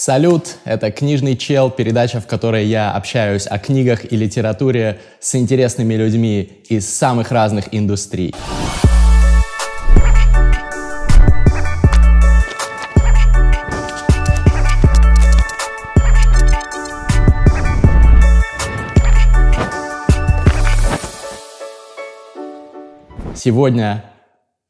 Салют! Это «Книжный чел», передача, в которой я общаюсь о книгах и литературе с интересными людьми из самых разных индустрий. Сегодня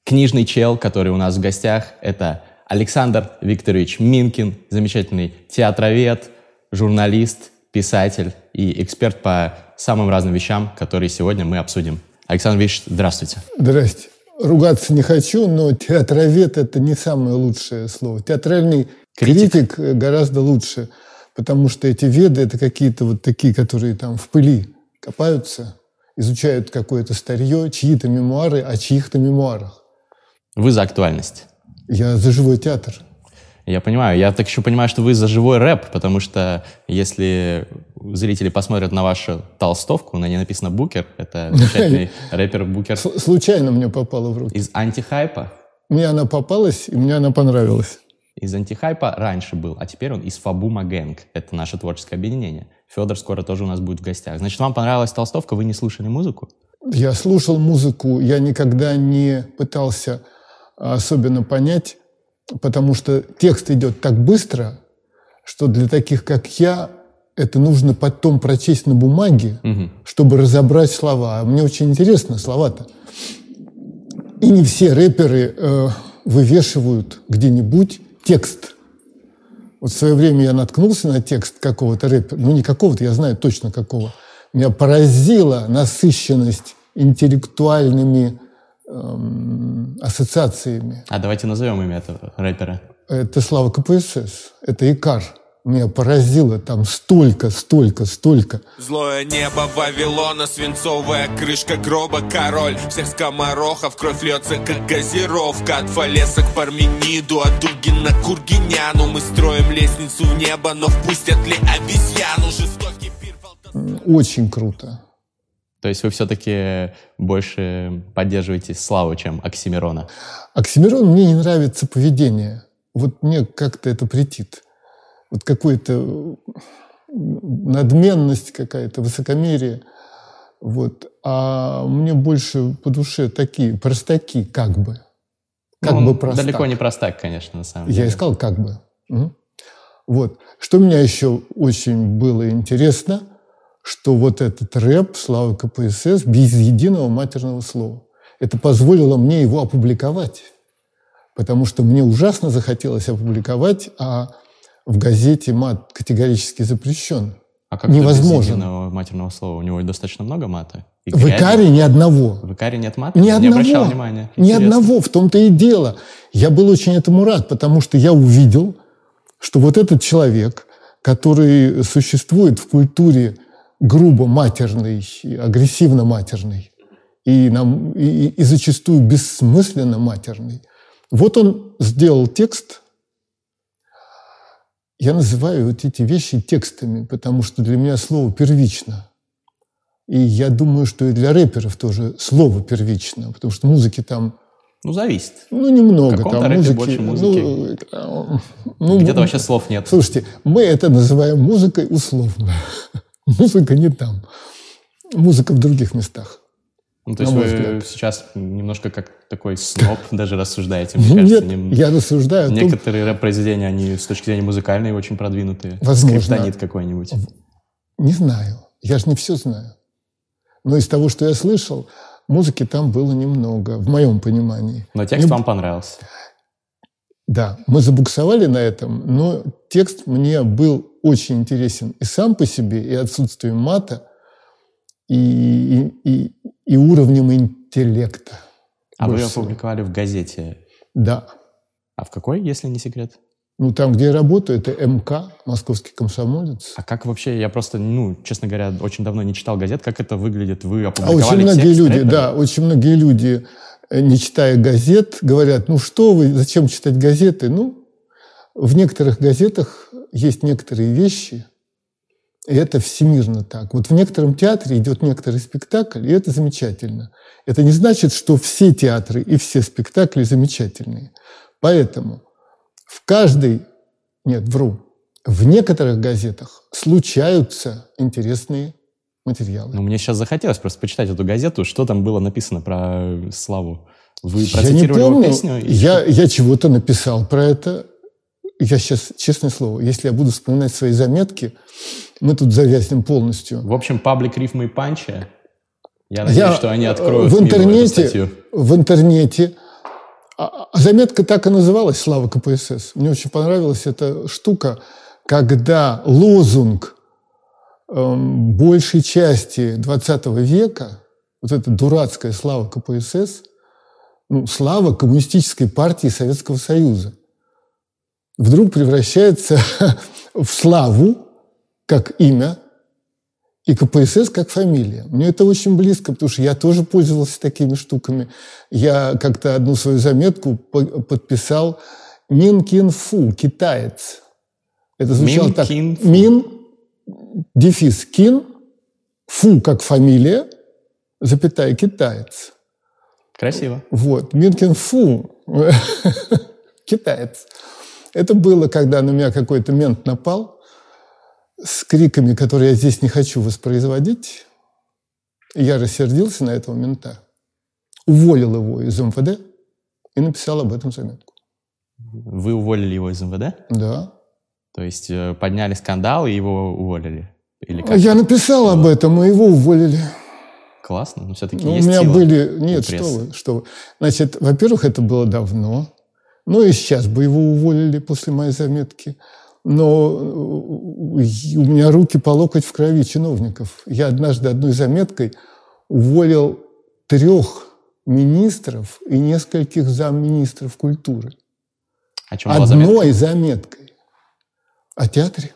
книжный чел, который у нас в гостях, это Александр Викторович Минкин, замечательный театровед, журналист, писатель и эксперт по самым разным вещам, которые сегодня мы обсудим. Александр Викторович, здравствуйте. Здрасте. Ругаться не хочу, но театровед – это не самое лучшее слово. Театральный критик, критик гораздо лучше, потому что эти веды – это какие-то вот такие, которые там в пыли копаются, изучают какое-то старье, чьи-то мемуары о чьих-то мемуарах. Вы за актуальность? Я за живой театр. Я понимаю. Я так еще понимаю, что вы за живой рэп, потому что если зрители посмотрят на вашу толстовку, на ней написано «Букер», это замечательный рэпер Букер. Случайно мне попало в руки. Из антихайпа? Мне она попалась, и мне она понравилась. Из антихайпа раньше был, а теперь он из Фабума Гэнг. Это наше творческое объединение. Федор скоро тоже у нас будет в гостях. Значит, вам понравилась толстовка, вы не слушали музыку? Я слушал музыку, я никогда не пытался особенно понять, потому что текст идет так быстро, что для таких, как я, это нужно потом прочесть на бумаге, угу. чтобы разобрать слова. А мне очень интересно слова-то. И не все рэперы э, вывешивают где-нибудь текст. Вот в свое время я наткнулся на текст какого-то рэпера, ну не какого-то, я знаю точно какого. Меня поразила насыщенность интеллектуальными эм, ассоциациями. А давайте назовем имя этого рэпера. Это Слава КПСС, это Икар меня поразило там столько, столько, столько. Злое небо Вавилона, свинцовая крышка гроба, король всех скоморохов, кровь льется, как газировка, от Фалеса к Пармениду, от Дугина к Кургиняну, мы строим лестницу в небо, но впустят ли обезьяну, жестокий пир... Очень круто. То есть вы все-таки больше поддерживаете Славу, чем Оксимирона? Оксимирон мне не нравится поведение. Вот мне как-то это претит вот какой-то надменность какая-то, высокомерие. Вот. А мне больше по душе такие простаки, как бы. Как ну, бы простак. Далеко не простак, конечно, на самом деле. Я искал как бы. Угу. Вот. Что меня еще очень было интересно, что вот этот рэп Славы КПСС без единого матерного слова. Это позволило мне его опубликовать. Потому что мне ужасно захотелось опубликовать, а в газете мат категорически запрещен. А как Невозможно. Без матерного слова? У него достаточно много мата? И в Икаре ни одного. В Икаре нет мата? Ни не одного. обращал внимания. Ни одного, в том-то и дело. Я был очень этому рад, потому что я увидел, что вот этот человек, который существует в культуре грубо матерной, агрессивно матерной и, нам, и, и зачастую бессмысленно матерной, вот он сделал текст, я называю вот эти вещи текстами, потому что для меня слово первично. И я думаю, что и для рэперов тоже слово первично, потому что музыки там... Ну, зависит. Ну, немного. В там музыки, больше музыки. Ну, ну, Где-то вообще слов нет. Слушайте, мы это называем музыкой условно. Музыка не там. Музыка в других местах. Ну, то есть вы взгляд. сейчас немножко как такой сноб даже рассуждаете, мне кажется. Нет, не... я рассуждаю. Некоторые том... рэп-произведения, они с точки зрения музыкальной очень продвинутые. Возможно. Скриптонит какой-нибудь. Не знаю. Я же не все знаю. Но из того, что я слышал, музыки там было немного, в моем понимании. Но текст мне... вам понравился? Да, мы забуксовали на этом, но текст мне был очень интересен и сам по себе, и отсутствием мата, и, и, и уровнем интеллекта. А вы опубликовали в газете? Да. А в какой, если не секрет? Ну, там, где я работаю, это МК, Московский комсомолец. А как вообще, я просто, ну, честно говоря, очень давно не читал газет, как это выглядит? Вы опубликовали а очень многие текст люди, да, очень многие люди, э, не читая газет, говорят, ну что вы, зачем читать газеты? Ну, в некоторых газетах есть некоторые вещи, и это всемирно так. Вот в некотором театре идет некоторый спектакль, и это замечательно. Это не значит, что все театры и все спектакли замечательные. Поэтому в каждой, нет, вру, в некоторых газетах случаются интересные материалы. Ну, мне сейчас захотелось просто почитать эту газету, что там было написано про Славу. Вы я не помню. песню? Я, я чего-то написал про это. Я сейчас, честное слово, если я буду вспоминать свои заметки, мы тут завязнем полностью. В общем, паблик рифмы и панчи. Я надеюсь, я что они откроют в интернете, в интернете. А, а заметка так и называлась «Слава КПСС». Мне очень понравилась эта штука, когда лозунг эм, большей части 20 века, вот эта дурацкая слава КПСС, ну, слава коммунистической партии Советского Союза, вдруг превращается в славу, как имя, и КПСС как фамилия. Мне это очень близко, потому что я тоже пользовался такими штуками. Я как-то одну свою заметку подписал Мин Кин Фу, китаец. Это звучало Мин так. Кин Фу. Мин, дефис Кин, Фу как фамилия, запятая китаец. Красиво. Вот. Мин Кин Фу, китаец. Это было, когда на меня какой-то мент напал с криками, которые я здесь не хочу воспроизводить. Я рассердился на этого мента, уволил его из МВД и написал об этом заметку. Вы уволили его из МВД? Да. То есть э, подняли скандал и его уволили? Или как? Я написал об этом, и его уволили. Классно, но все-таки ну, есть У меня сила были... Нет, что вы, что вы. Значит, во-первых, это было давно. Ну и сейчас бы его уволили после моей заметки. Но э, у меня руки по локоть в крови чиновников. Я однажды одной заметкой уволил трех министров и нескольких замминистров культуры. О чем Одной заметкой. О театре.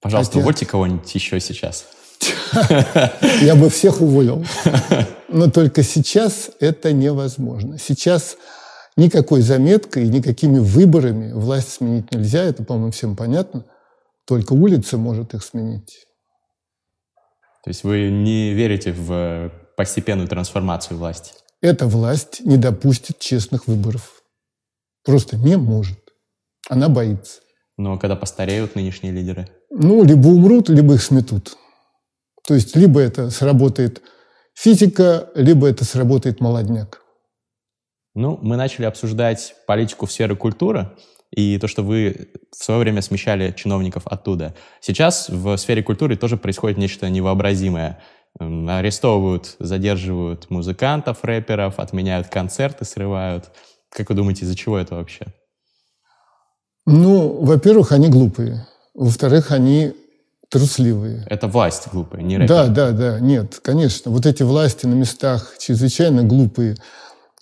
Пожалуйста, увольте кого-нибудь еще сейчас. Я бы всех уволил. Но только сейчас это невозможно. Сейчас Никакой заметкой, никакими выборами власть сменить нельзя, это, по-моему, всем понятно. Только улица может их сменить. То есть вы не верите в постепенную трансформацию власти? Эта власть не допустит честных выборов. Просто не может. Она боится. Но когда постареют нынешние лидеры? Ну, либо умрут, либо их сметут. То есть либо это сработает физика, либо это сработает молодняк. Ну, мы начали обсуждать политику в сфере культуры и то, что вы в свое время смещали чиновников оттуда. Сейчас в сфере культуры тоже происходит нечто невообразимое. Арестовывают, задерживают музыкантов, рэперов, отменяют концерты, срывают. Как вы думаете, из-за чего это вообще? Ну, во-первых, они глупые. Во-вторых, они трусливые. Это власть глупая, не рэперы. Да, да, да. Нет, конечно. Вот эти власти на местах чрезвычайно глупые.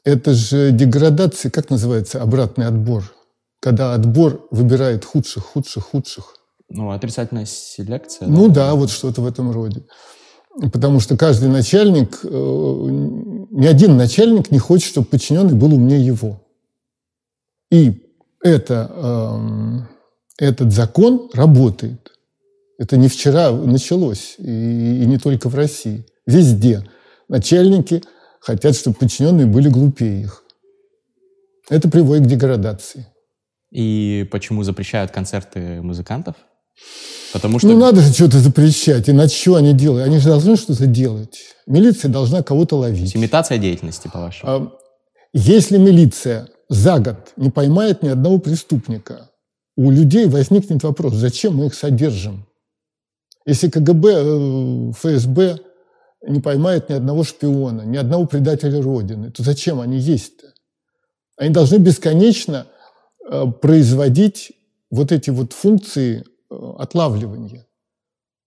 Это же деградация, как называется, обратный отбор? Когда отбор выбирает худших, худших, худших. Ну, отрицательная селекция. Ну да, да вот что-то в этом роде. Потому что каждый начальник, э, ни один начальник не хочет, чтобы подчиненный был умнее его. И это, эм, этот закон работает. Это не вчера началось, и, и не только в России. Везде начальники – хотят, чтобы подчиненные были глупее их. Это приводит к деградации. И почему запрещают концерты музыкантов? Потому что... Ну, надо же что-то запрещать, иначе что они делают? Они же должны что-то делать. Милиция должна кого-то ловить. Имитация деятельности, по-вашему? А, если милиция за год не поймает ни одного преступника, у людей возникнет вопрос, зачем мы их содержим? Если КГБ, э, ФСБ не поймают ни одного шпиона, ни одного предателя Родины, то зачем они есть-то? Они должны бесконечно э, производить вот эти вот функции э, отлавливания.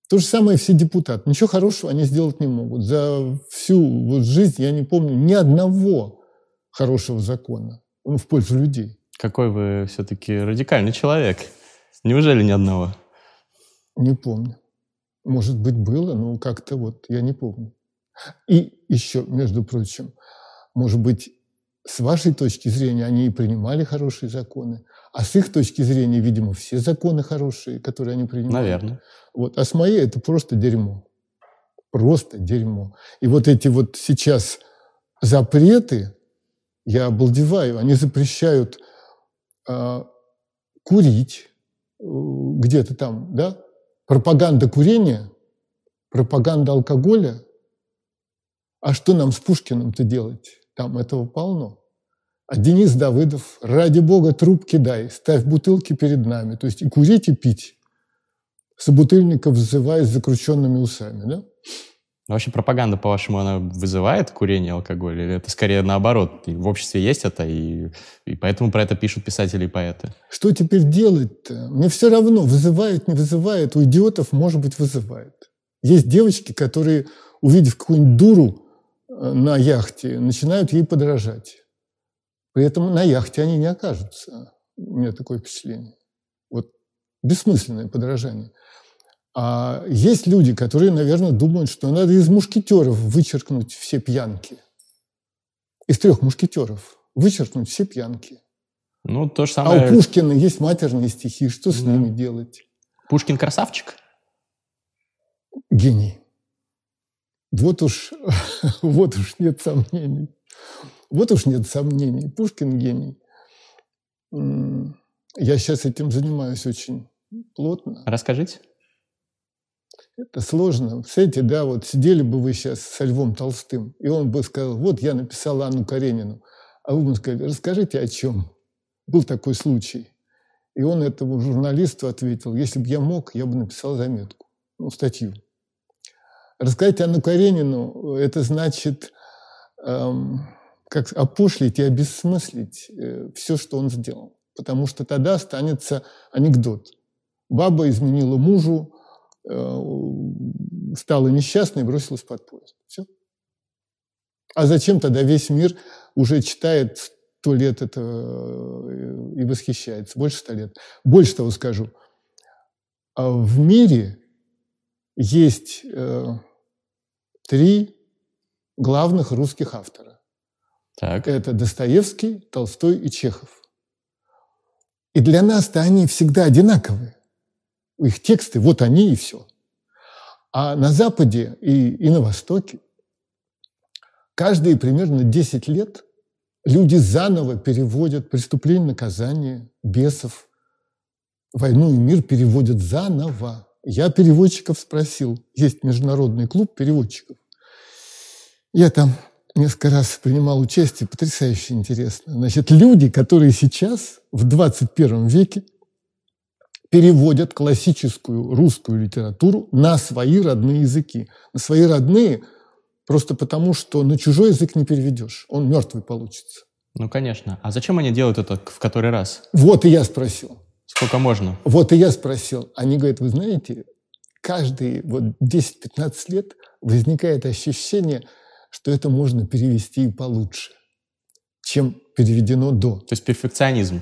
То же самое все депутаты. Ничего хорошего они сделать не могут. За всю вот жизнь я не помню ни одного хорошего закона в пользу людей. Какой вы все-таки радикальный человек. Неужели ни одного? Не помню. Может быть, было, но как-то вот я не помню. И еще, между прочим, может быть, с вашей точки зрения они и принимали хорошие законы, а с их точки зрения, видимо, все законы хорошие, которые они принимали. Наверное. Вот. А с моей это просто дерьмо. Просто дерьмо. И вот эти вот сейчас запреты, я обалдеваю, они запрещают э, курить, где-то там, да, пропаганда курения, пропаганда алкоголя. А что нам с Пушкиным-то делать? Там этого полно. А Денис Давыдов, ради бога, трубки дай, ставь бутылки перед нами. То есть и курить, и пить. Собутыльников взывая с закрученными усами, да? Ну, вообще пропаганда, по-вашему, она вызывает курение, алкоголь? Или это скорее наоборот? И в обществе есть это, и, и поэтому про это пишут писатели и поэты. Что теперь делать-то? Мне все равно, вызывает, не вызывает. У идиотов, может быть, вызывает. Есть девочки, которые, увидев какую-нибудь дуру э, на яхте, начинают ей подражать. При этом на яхте они не окажутся. У меня такое впечатление. Вот бессмысленное подражание. А есть люди, которые, наверное, думают, что надо из мушкетеров вычеркнуть все пьянки. Из трех мушкетеров вычеркнуть все пьянки. Ну, то же самое... А у Пушкина есть матерные стихи. Что с да. ними делать? Пушкин красавчик? Гений. Вот уж, вот уж нет сомнений. Вот уж нет сомнений. Пушкин гений. Я сейчас этим занимаюсь очень плотно. Расскажите. Это сложно. Представляете, да, вот сидели бы вы сейчас со Львом Толстым, и он бы сказал, вот я написал Анну Каренину. А вы бы сказали, расскажите о чем. Был такой случай. И он этому журналисту ответил, если бы я мог, я бы написал заметку, ну, статью. Рассказать Анну Каренину – это значит эм, как опошлить и обесмыслить э, все, что он сделал. Потому что тогда останется анекдот. Баба изменила мужу, стала несчастной и бросилась под поезд. Все. А зачем тогда весь мир уже читает сто лет это э, и восхищается? Больше ста лет. Больше того скажу. А в мире есть э, три главных русских автора. Так. Это Достоевский, Толстой и Чехов. И для нас-то они всегда одинаковые их тексты, вот они и все. А на Западе и, и на Востоке каждые примерно 10 лет люди заново переводят преступление, наказание, бесов, войну и мир переводят заново. Я переводчиков спросил, есть международный клуб переводчиков. Я там несколько раз принимал участие, потрясающе интересно. Значит, люди, которые сейчас, в 21 веке, переводят классическую русскую литературу на свои родные языки. На свои родные просто потому, что на чужой язык не переведешь. Он мертвый получится. Ну, конечно. А зачем они делают это в который раз? Вот и я спросил. Сколько можно? Вот и я спросил. Они говорят, вы знаете, каждые вот 10-15 лет возникает ощущение, что это можно перевести и получше, чем переведено до. То есть перфекционизм.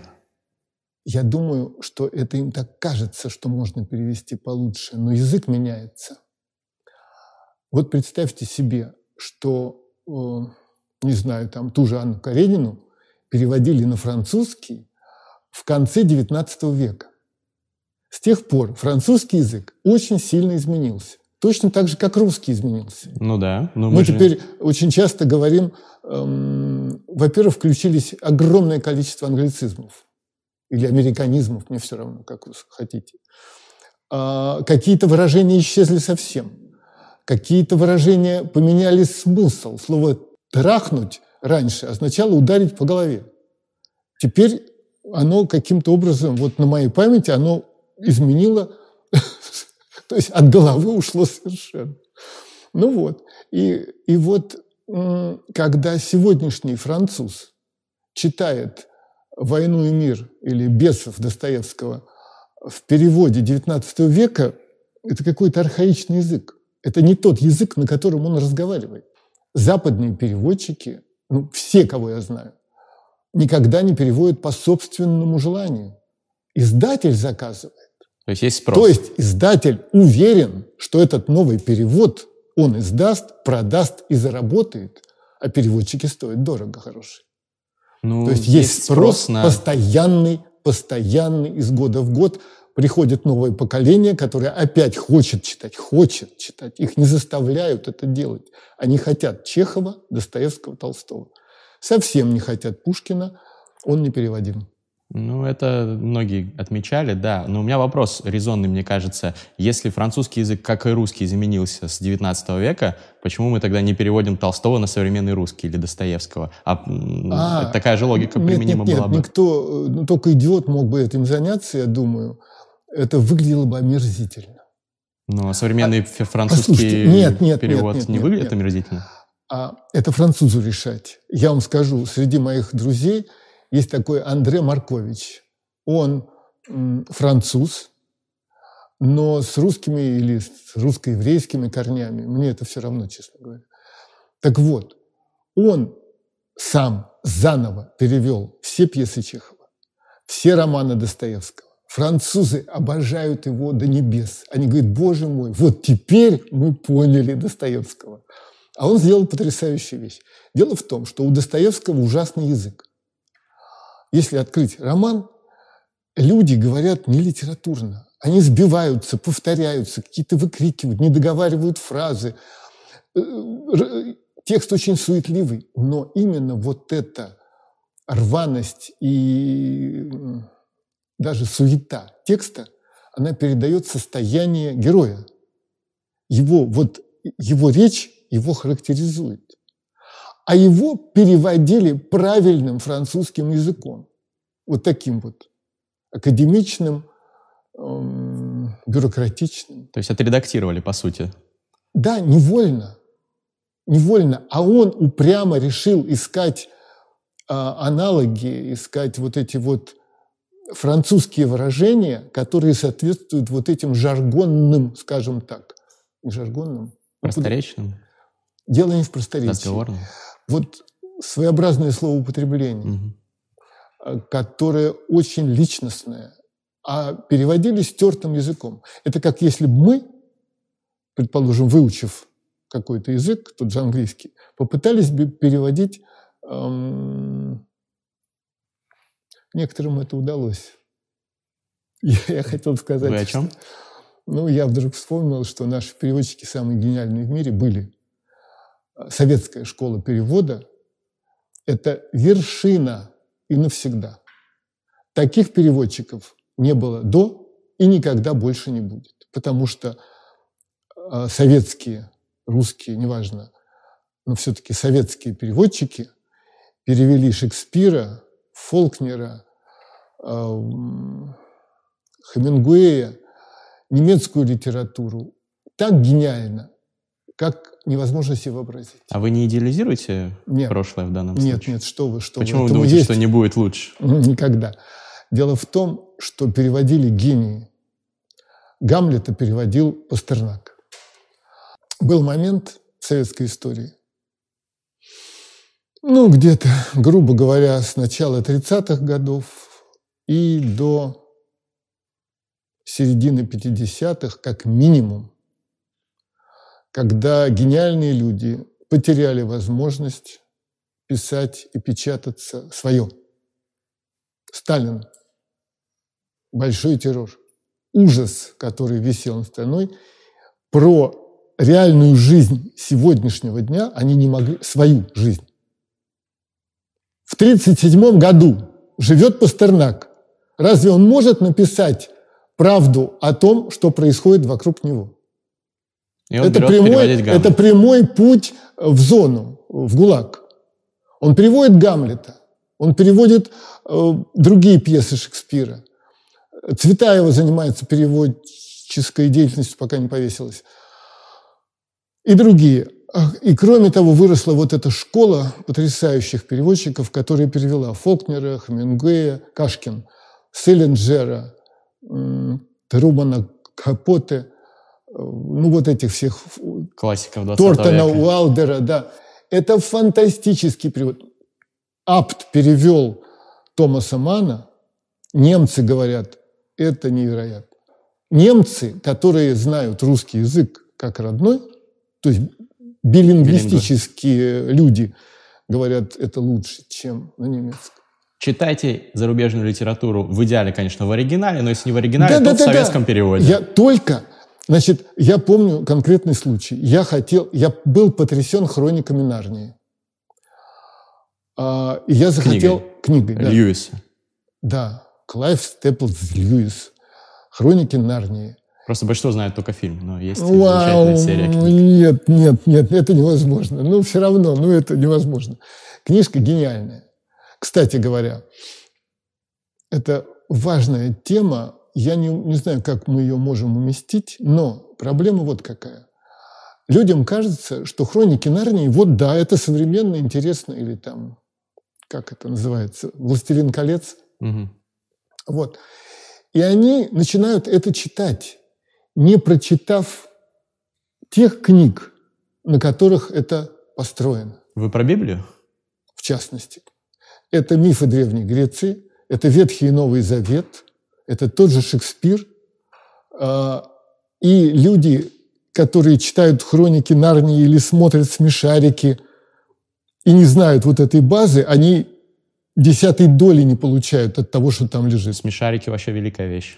Я думаю, что это им так кажется, что можно перевести получше, но язык меняется. Вот представьте себе, что, э, не знаю, там ту же Анну Каренину переводили на французский в конце XIX века. С тех пор французский язык очень сильно изменился. Точно так же, как русский изменился. Ну да. Но мы, мы же... теперь очень часто говорим, эм, во-первых, включились огромное количество англицизмов или американизмов, мне все равно, как вы хотите. А, какие-то выражения исчезли совсем. Какие-то выражения поменяли смысл. Слово «трахнуть» раньше означало ударить по голове. Теперь оно каким-то образом, вот на моей памяти, оно изменило, то есть от головы ушло совершенно. Ну вот. И, и вот когда сегодняшний француз читает «Войну и мир» или «Бесов» Достоевского в переводе XIX века – это какой-то архаичный язык. Это не тот язык, на котором он разговаривает. Западные переводчики, ну, все, кого я знаю, никогда не переводят по собственному желанию. Издатель заказывает. То есть есть спрос. То есть издатель уверен, что этот новый перевод он издаст, продаст и заработает, а переводчики стоят дорого, хорошие. Ну, То есть есть спрос, на... постоянный, постоянный из года в год. Приходит новое поколение, которое опять хочет читать, хочет читать. Их не заставляют это делать. Они хотят Чехова, Достоевского, Толстого. Совсем не хотят Пушкина, он не переводим. Ну, это многие отмечали, да. Но у меня вопрос резонный, мне кажется. Если французский язык, как и русский, изменился с 19 века, почему мы тогда не переводим Толстого на современный русский или Достоевского? А, а такая же логика нет, применима нет, нет, была бы. Никто, ну, только идиот мог бы этим заняться, я думаю. Это выглядело бы омерзительно. Но современный а, французский нет, нет, перевод нет, нет, не нет, выглядит нет. омерзительно? А это французу решать. Я вам скажу, среди моих друзей – есть такой Андре Маркович. Он француз, но с русскими или с русско-еврейскими корнями. Мне это все равно, честно говоря. Так вот, он сам заново перевел все пьесы Чехова, все романы Достоевского. Французы обожают его до небес. Они говорят, боже мой, вот теперь мы поняли Достоевского. А он сделал потрясающую вещь. Дело в том, что у Достоевского ужасный язык если открыть роман, люди говорят не литературно. Они сбиваются, повторяются, какие-то выкрикивают, не договаривают фразы. Э, текст очень суетливый, но именно вот эта рваность и даже суета текста, она передает состояние героя. Его, вот, его речь его характеризует а его переводили правильным французским языком. Вот таким вот академичным, эм, бюрократичным. То есть отредактировали, по сути? Да, невольно. Невольно. А он упрямо решил искать э, аналоги, искать вот эти вот французские выражения, которые соответствуют вот этим жаргонным, скажем так, жаргонным. Просторечным? Дело не в просторечии. Разговорным? Вот своеобразное словоупотребление, угу. которое очень личностное, а переводили стертым языком. Это как если бы мы, предположим, выучив какой-то язык, тот же английский, попытались бы переводить, эм, некоторым это удалось. Я, я хотел сказать... Вы о чем? Что, ну, я вдруг вспомнил, что наши переводчики самые гениальные в мире были советская школа перевода – это вершина и навсегда. Таких переводчиков не было до и никогда больше не будет. Потому что а, советские, русские, неважно, но все-таки советские переводчики перевели Шекспира, Фолкнера, а, Хемингуэя, немецкую литературу так гениально, как невозможно себе вообразить. А вы не идеализируете нет. прошлое в данном нет, случае? Нет, нет, что вы, что Почему вы. вы думаете, есть... что не будет лучше? Никогда. Дело в том, что переводили гении. Гамлета переводил Пастернак. Был момент в советской истории, ну, где-то, грубо говоря, с начала 30-х годов и до середины 50-х, как минимум, когда гениальные люди потеряли возможность писать и печататься свое. Сталин. Большой террор. Ужас, который висел над страной. Про реальную жизнь сегодняшнего дня они не могли, свою жизнь. В 1937 году живет Пастернак. Разве он может написать правду о том, что происходит вокруг него? Это, прямой, это прямой путь в зону, в ГУЛАГ. Он переводит Гамлета, он переводит э, другие пьесы Шекспира. Цветаева занимается переводческой деятельностью, пока не повесилась. И другие. И кроме того, выросла вот эта школа потрясающих переводчиков, которая перевела Фолкнера, Хемингуэя, Кашкин, Селлинджера, Трумана Капоте – ну, вот этих всех... Классиков 20 Тортона, века. Уалдера, да. Это фантастический перевод. Апт перевел Томаса Мана. Немцы говорят, это невероятно. Немцы, которые знают русский язык как родной, то есть билингвистические Билингва. люди говорят, это лучше, чем на немецком. Читайте зарубежную литературу в идеале, конечно, в оригинале, но если не в оригинале, да, то да, в да, советском да. переводе. Я только Значит, я помню конкретный случай. Я хотел, я был потрясен хрониками Нарнии. А, и я захотел книгой, книгой да. Льюиса. Да. Клайв Степлс Льюис. Хроники Нарнии. Просто большинство знает только фильм, но есть Вау, серия книг. Нет, нет, нет, это невозможно. Ну, все равно, ну, это невозможно. Книжка гениальная. Кстати говоря, это важная тема. Я не, не знаю, как мы ее можем уместить, но проблема вот какая. Людям кажется, что хроники Нарнии, вот да, это современно, интересно, или там, как это называется, «Властелин колец». Угу. Вот. И они начинают это читать не прочитав тех книг, на которых это построено. Вы про Библию? В частности. Это мифы Древней Греции, это Ветхий и Новый Завет, это тот же Шекспир. А, и люди, которые читают хроники Нарнии или смотрят смешарики и не знают вот этой базы, они десятой доли не получают от того, что там лежит. Смешарики вообще великая вещь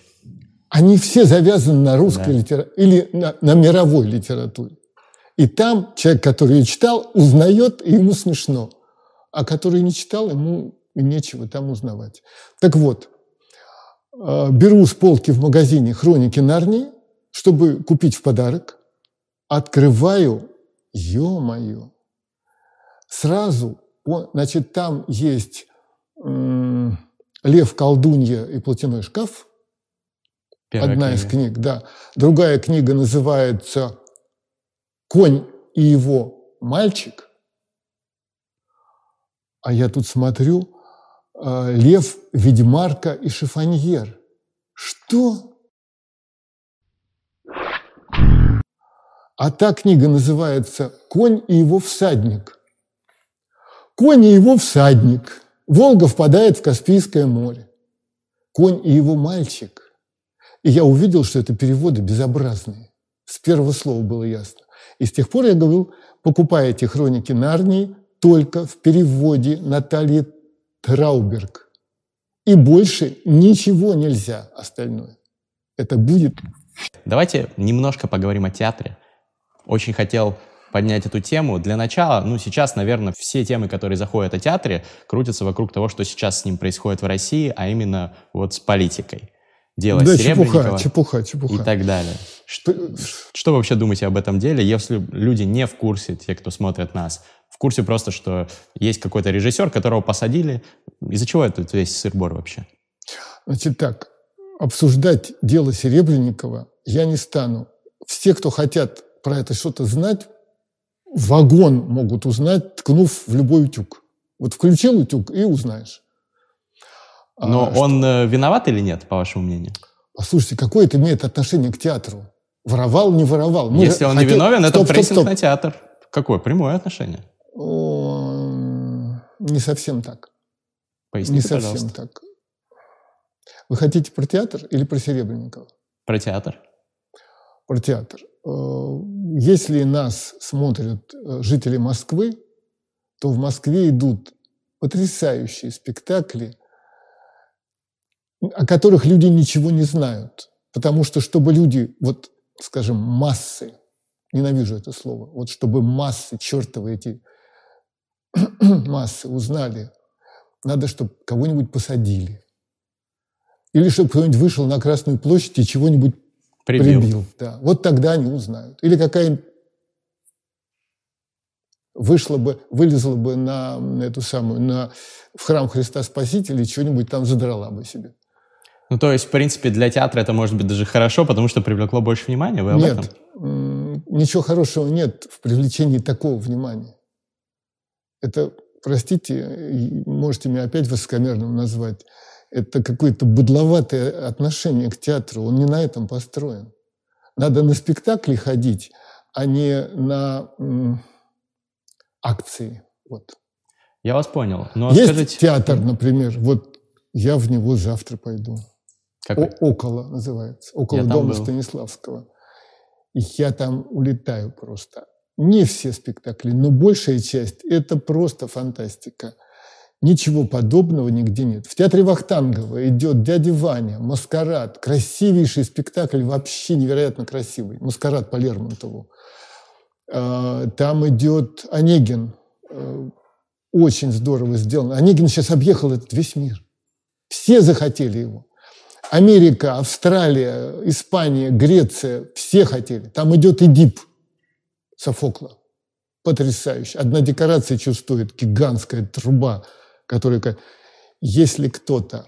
они все завязаны на русской да. литературе или на, на мировой литературе. И там человек, который ее читал, узнает, и ему смешно. А который не читал, ему нечего там узнавать. Так вот, беру с полки в магазине «Хроники Нарнии», чтобы купить в подарок, открываю, ё-моё, сразу, значит, там есть «Лев, колдунья и платяной шкаф», Первая Одна книга. из книг, да. Другая книга называется «Конь и его мальчик». А я тут смотрю э, «Лев, ведьмарка и шифоньер». Что? А та книга называется «Конь и его всадник». Конь и его всадник. Волга впадает в Каспийское море. Конь и его мальчик. И я увидел, что это переводы безобразные. С первого слова было ясно. И с тех пор я говорил, покупайте хроники Нарнии только в переводе Натальи Трауберг. И больше ничего нельзя остальное. Это будет. Давайте немножко поговорим о театре. Очень хотел поднять эту тему. Для начала, ну, сейчас, наверное, все темы, которые заходят о театре, крутятся вокруг того, что сейчас с ним происходит в России, а именно вот с политикой дело да, чепуха, чепуха, чепуха. и так далее. Что, что вы вообще думаете об этом деле, если люди не в курсе, те, кто смотрят нас, в курсе просто, что есть какой-то режиссер, которого посадили. Из-за чего этот весь сыр-бор вообще? Значит так, обсуждать дело Серебренникова я не стану. Все, кто хотят про это что-то знать, вагон могут узнать, ткнув в любой утюг. Вот включил утюг и узнаешь. Но а, он что... Э, виноват или нет, по вашему мнению? Послушайте, какое это имеет отношение к театру? Воровал, не воровал? Мы Если он хотел... не виновен, стоп, это стоп, прессинг стоп. на театр. Какое? Прямое отношение. О, не совсем так. Поясните, не совсем пожалуйста. так. Вы хотите про театр или про Серебренникова? Про театр. Про театр. Э, если нас смотрят э, жители Москвы, то в Москве идут потрясающие спектакли о которых люди ничего не знают. Потому что, чтобы люди, вот, скажем, массы, ненавижу это слово, вот чтобы массы, чертовы эти массы узнали, надо, чтобы кого-нибудь посадили. Или чтобы кто-нибудь вышел на Красную площадь и чего-нибудь прибил. прибил. Да. Вот тогда они узнают. Или какая-нибудь вышла бы, вылезла бы на эту самую, на, в храм Христа Спасителя и что-нибудь там задрала бы себе. Ну, то есть, в принципе, для театра это может быть даже хорошо, потому что привлекло больше внимания? Вы об нет, этом? ничего хорошего нет в привлечении такого внимания. Это, простите, можете меня опять высокомерным назвать, это какое-то быдловатое отношение к театру. Он не на этом построен. Надо на спектакли ходить, а не на м, акции. Вот. Я вас понял. Но Есть скажите... театр, например, вот я в него завтра пойду. Какой? О, около называется. Около я дома Станиславского. И я там улетаю просто. Не все спектакли, но большая часть – это просто фантастика. Ничего подобного нигде нет. В театре Вахтангова идет «Дядя Ваня», «Маскарад». Красивейший спектакль, вообще невероятно красивый. «Маскарад» по Лермонтову. А, там идет Онегин. Э, очень здорово сделан. Онегин сейчас объехал этот весь мир. Все захотели его. Америка, Австралия, Испания, Греция, все хотели. Там идет Эдип Софокла. Потрясающе. Одна декорация чувствует, гигантская труба, которая... Если кто-то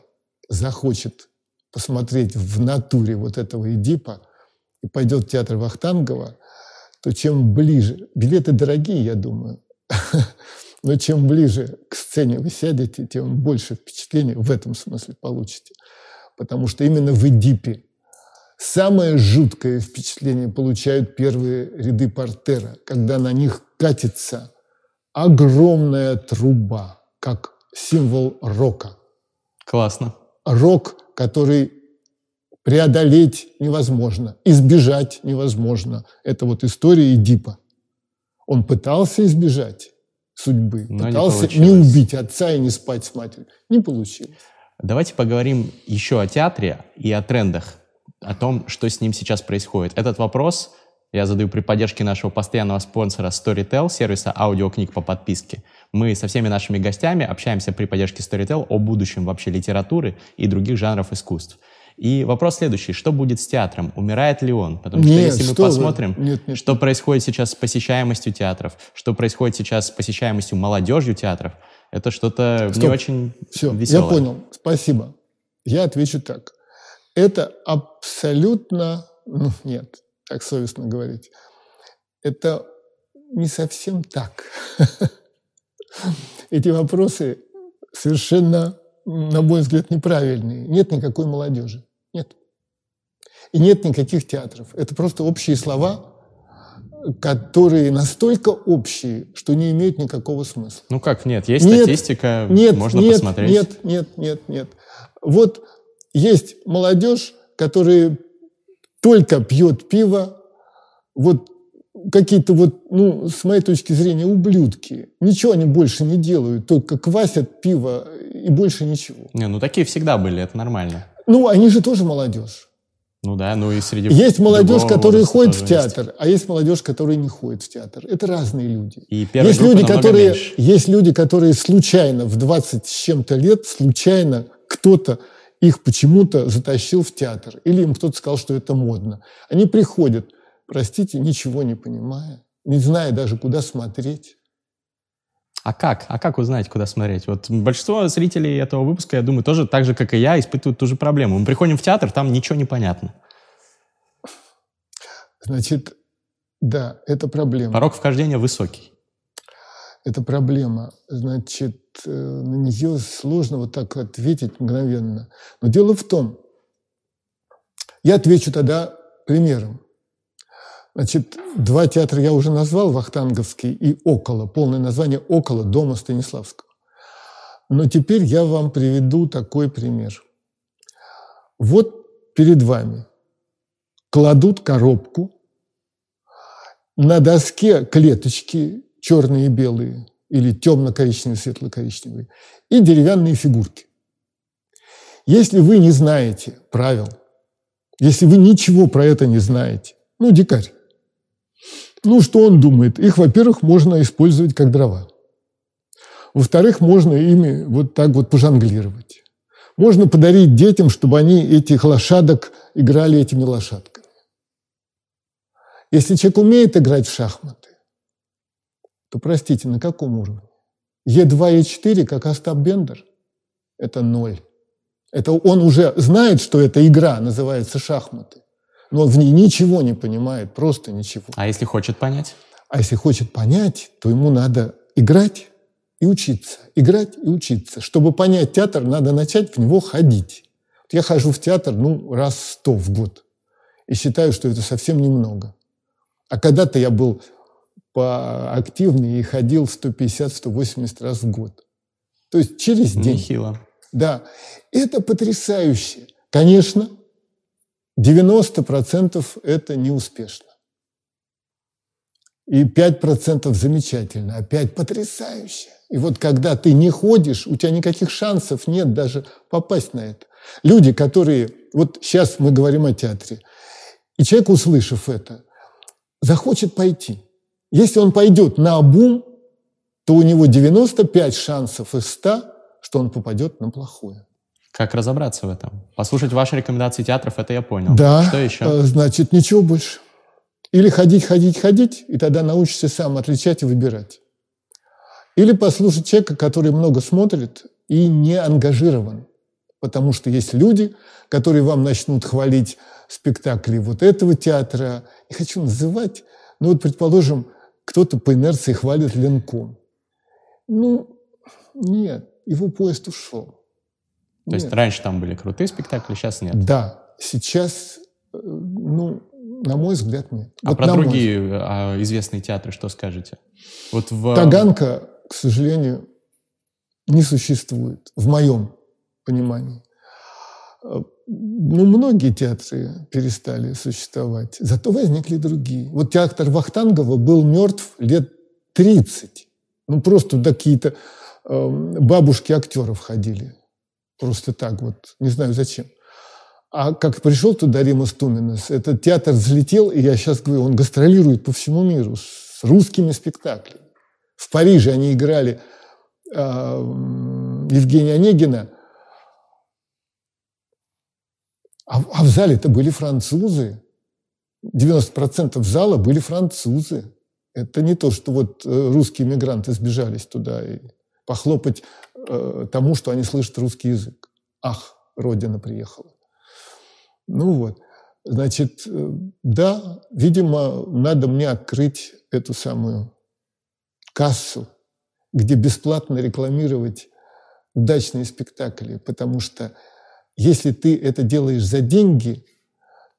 захочет посмотреть в натуре вот этого Эдипа и пойдет в театр Вахтангова, то чем ближе... Билеты дорогие, я думаю. Но чем ближе к сцене вы сядете, тем больше впечатлений в этом смысле получите. Потому что именно в Эдипе самое жуткое впечатление получают первые ряды портера, когда на них катится огромная труба, как символ рока. Классно. Рок, который преодолеть невозможно, избежать невозможно. Это вот история Эдипа. Он пытался избежать судьбы, Но пытался не, не убить отца и не спать с матерью. Не получилось. Давайте поговорим еще о театре и о трендах, о том, что с ним сейчас происходит. Этот вопрос я задаю при поддержке нашего постоянного спонсора Storytel, сервиса аудиокниг по подписке. Мы со всеми нашими гостями общаемся при поддержке Storytel о будущем вообще литературы и других жанров искусств. И вопрос следующий. Что будет с театром? Умирает ли он? Потому что нет, если мы посмотрим, нет, нет, что нет. происходит сейчас с посещаемостью театров, что происходит сейчас с посещаемостью молодежью театров, это что-то не очень Все, веселое. я понял. Спасибо. Я отвечу так. Это абсолютно... Ну, нет, так совестно говорить. Это не совсем так. Эти вопросы совершенно, на мой взгляд, неправильные. Нет никакой молодежи. Нет. И нет никаких театров. Это просто общие слова, которые настолько общие, что не имеют никакого смысла. Ну как нет? Есть нет, статистика, нет, можно нет, посмотреть. Нет, нет, нет, нет. Вот есть молодежь, которая только пьет пиво, вот какие-то вот, ну, с моей точки зрения, ублюдки. Ничего они больше не делают, только квасят пиво и больше ничего. Не, ну такие всегда были, это нормально. Ну, они же тоже молодежь. Ну да, ну и среди Есть молодежь, которая ходит в театр, есть. а есть молодежь, которая не ходит в театр. Это разные люди. И есть люди, которые, меньше. есть люди, которые случайно в 20 с чем-то лет, случайно кто-то их почему-то затащил в театр. Или им кто-то сказал, что это модно. Они приходят, простите, ничего не понимая, не зная даже, куда смотреть. А как? А как узнать, куда смотреть? Вот большинство зрителей этого выпуска, я думаю, тоже так же, как и я, испытывают ту же проблему. Мы приходим в театр, там ничего не понятно. Значит, да, это проблема. Порог вхождения высокий. Это проблема. Значит, э, на нее сложно вот так ответить мгновенно. Но дело в том, я отвечу тогда примером. Значит, два театра я уже назвал, Вахтанговский и «Около». Полное название «Около» дома Станиславского. Но теперь я вам приведу такой пример. Вот перед вами кладут коробку, на доске клеточки черные и белые, или темно-коричневые, светло-коричневые, и деревянные фигурки. Если вы не знаете правил, если вы ничего про это не знаете, ну, дикарь, ну, что он думает? Их, во-первых, можно использовать как дрова. Во-вторых, можно ими вот так вот пожонглировать. Можно подарить детям, чтобы они этих лошадок играли этими лошадками. Если человек умеет играть в шахматы, то, простите, на каком уровне? Е2 и 4, как Остап Бендер, это ноль. Это он уже знает, что эта игра называется шахматы но в ней ничего не понимает, просто ничего. А если хочет понять? А если хочет понять, то ему надо играть и учиться. Играть и учиться. Чтобы понять театр, надо начать в него ходить. Вот я хожу в театр, ну, раз сто в год. И считаю, что это совсем немного. А когда-то я был поактивнее и ходил 150-180 раз в год. То есть через день. Нехило. Да. Это потрясающе. Конечно, 90% это неуспешно. И 5% замечательно, а 5% потрясающе. И вот когда ты не ходишь, у тебя никаких шансов нет даже попасть на это. Люди, которые... Вот сейчас мы говорим о театре. И человек, услышав это, захочет пойти. Если он пойдет на обум, то у него 95 шансов из 100, что он попадет на плохое. Как разобраться в этом? Послушать ваши рекомендации театров, это я понял. Да. Что еще? Э, значит, ничего больше. Или ходить, ходить, ходить, и тогда научишься сам отличать и выбирать. Или послушать человека, который много смотрит и не ангажирован. Потому что есть люди, которые вам начнут хвалить спектакли вот этого театра. Не хочу называть, но вот, предположим, кто-то по инерции хвалит Ленком. Ну, нет, его поезд ушел. То есть раньше там были крутые спектакли, сейчас нет? Да, сейчас, э, ну, на мой взгляд, нет. А вот про другие а, известные театры что скажете? Вот в... Таганка, к сожалению, не существует, в моем понимании. Ну, многие театры перестали существовать, зато возникли другие. Вот театр Вахтангова был мертв лет 30. Ну, просто какие-то э, бабушки актеров ходили. Просто так вот, не знаю зачем. А как пришел туда Римас Туминес, этот театр взлетел, и я сейчас говорю, он гастролирует по всему миру с русскими спектаклями. В Париже они играли э, Евгения Онегина, а, а в зале-то были французы. 90% зала были французы. Это не то, что вот э, русские мигранты сбежались туда и похлопать э, тому, что они слышат русский язык. Ах, Родина приехала. Ну вот, значит, э, да, видимо, надо мне открыть эту самую кассу, где бесплатно рекламировать удачные спектакли, потому что если ты это делаешь за деньги,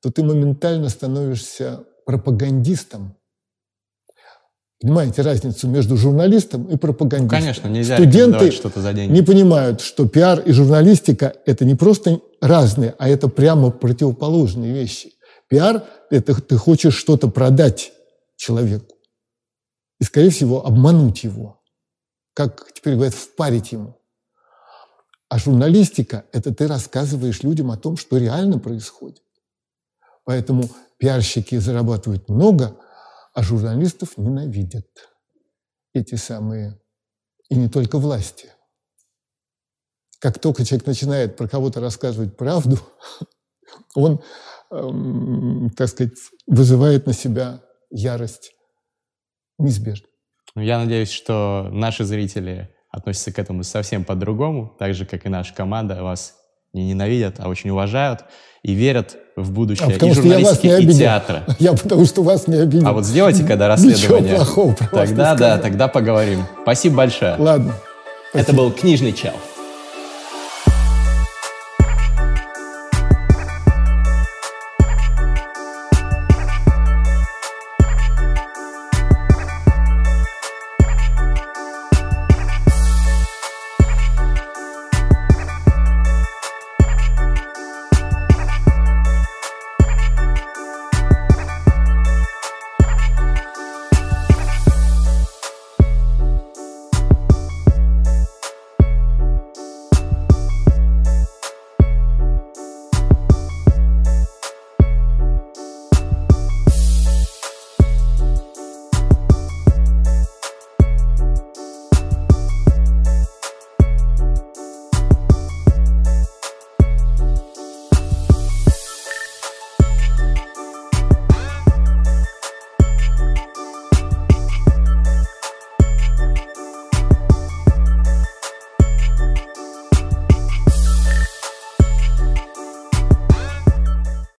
то ты моментально становишься пропагандистом, Понимаете разницу между журналистом и пропагандистом? Ну, конечно, нельзя Студенты что-то за деньги. не понимают, что пиар и журналистика – это не просто разные, а это прямо противоположные вещи. Пиар – это ты хочешь что-то продать человеку. И, скорее всего, обмануть его. Как теперь говорят, впарить ему. А журналистика – это ты рассказываешь людям о том, что реально происходит. Поэтому пиарщики зарабатывают много – а журналистов ненавидят эти самые, и не только власти. Как только человек начинает про кого-то рассказывать правду, он, эм, так сказать, вызывает на себя ярость неизбежно. Я надеюсь, что наши зрители относятся к этому совсем по-другому, так же, как и наша команда вас не ненавидят, а очень уважают и верят в будущее а потому и журналистики, и театра. Я потому что вас не обидел. А вот сделайте когда расследование. Ничего плохого Тогда, да, тогда поговорим. Спасибо большое. Ладно. Спасибо. Это был «Книжный чел».